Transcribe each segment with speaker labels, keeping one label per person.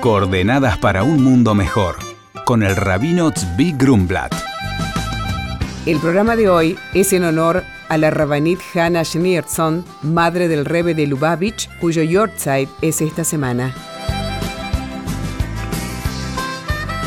Speaker 1: Coordenadas para un mundo mejor, con el rabino Tzvi Grumblat.
Speaker 2: El programa de hoy es en honor a la rabanit Hannah Schneerson, madre del Rebbe de Lubavitch, cuyo Yortzeit es esta semana.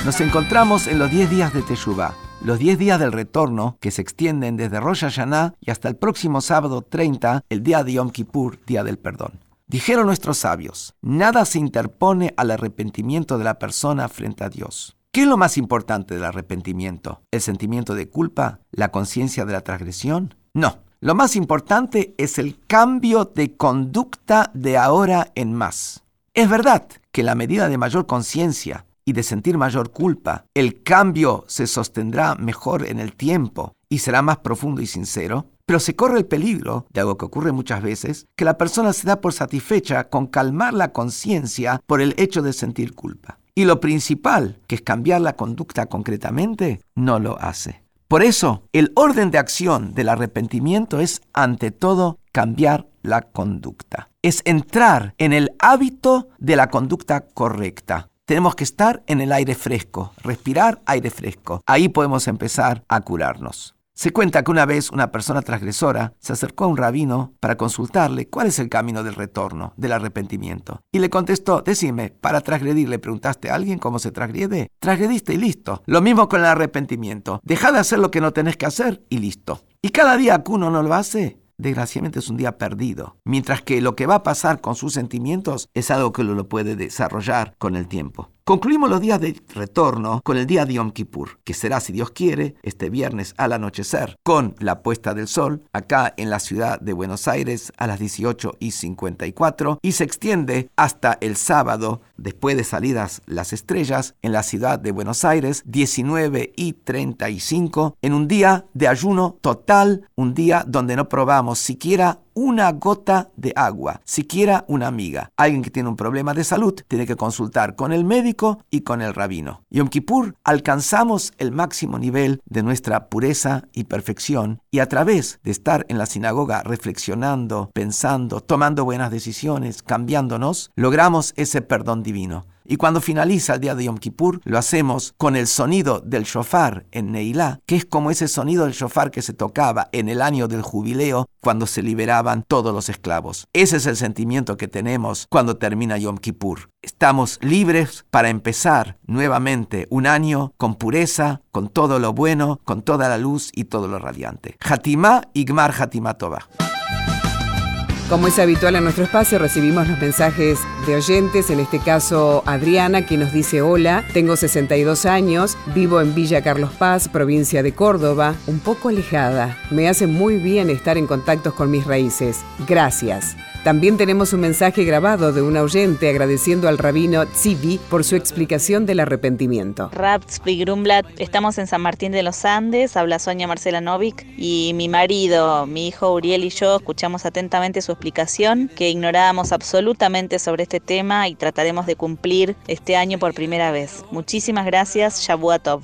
Speaker 3: Nos encontramos en los 10 días de Teshuvah, los 10 días del retorno que se extienden desde Rosh Hashanah y hasta el próximo sábado 30, el día de Yom Kippur, día del perdón. Dijeron nuestros sabios, nada se interpone al arrepentimiento de la persona frente a Dios. ¿Qué es lo más importante del arrepentimiento? ¿El sentimiento de culpa? ¿La conciencia de la transgresión? No. Lo más importante es el cambio de conducta de ahora en más. Es verdad que la medida de mayor conciencia y de sentir mayor culpa, el cambio se sostendrá mejor en el tiempo y será más profundo y sincero, pero se corre el peligro, de algo que ocurre muchas veces, que la persona se da por satisfecha con calmar la conciencia por el hecho de sentir culpa. Y lo principal, que es cambiar la conducta concretamente, no lo hace. Por eso, el orden de acción del arrepentimiento es, ante todo, cambiar la conducta. Es entrar en el hábito de la conducta correcta. Tenemos que estar en el aire fresco, respirar aire fresco. Ahí podemos empezar a curarnos. Se cuenta que una vez una persona transgresora se acercó a un rabino para consultarle cuál es el camino del retorno, del arrepentimiento. Y le contestó, decime, para transgredir le preguntaste a alguien cómo se transgrede. Transgrediste y listo. Lo mismo con el arrepentimiento. Deja de hacer lo que no tenés que hacer y listo. Y cada día que uno no lo hace, desgraciadamente es un día perdido. Mientras que lo que va a pasar con sus sentimientos es algo que lo puede desarrollar con el tiempo. Concluimos los días de retorno con el día de Yom Kippur, que será, si Dios quiere, este viernes al anochecer, con la puesta del sol acá en la ciudad de Buenos Aires a las 18 y 54 y se extiende hasta el sábado, después de salidas las estrellas, en la ciudad de Buenos Aires, 19 y 35, en un día de ayuno total, un día donde no probamos siquiera una gota de agua, siquiera una amiga. Alguien que tiene un problema de salud tiene que consultar con el médico y con el rabino. Yom Kippur alcanzamos el máximo nivel de nuestra pureza y perfección y a través de estar en la sinagoga reflexionando, pensando, tomando buenas decisiones, cambiándonos, logramos ese perdón divino. Y cuando finaliza el día de Yom Kippur, lo hacemos con el sonido del shofar en Neilá, que es como ese sonido del shofar que se tocaba en el año del jubileo cuando se liberaban todos los esclavos. Ese es el sentimiento que tenemos cuando termina Yom Kippur. Estamos libres para empezar nuevamente un año con pureza, con todo lo bueno, con toda la luz y todo lo radiante. Hatimá Igmar Hatimá Tova.
Speaker 2: Como es habitual en nuestro espacio, recibimos los mensajes de oyentes, en este caso Adriana, que nos dice, hola, tengo 62 años, vivo en Villa Carlos Paz, provincia de Córdoba, un poco alejada. Me hace muy bien estar en contacto con mis raíces. Gracias. También tenemos un mensaje grabado de un oyente agradeciendo al rabino Tzivi por su explicación del arrepentimiento.
Speaker 4: Rab Grumblat, estamos en San Martín de los Andes, habla Sonia Marcela Novik y mi marido, mi hijo Uriel y yo escuchamos atentamente su explicación que ignorábamos absolutamente sobre este tema y trataremos de cumplir este año por primera vez. Muchísimas gracias, Shabuatov.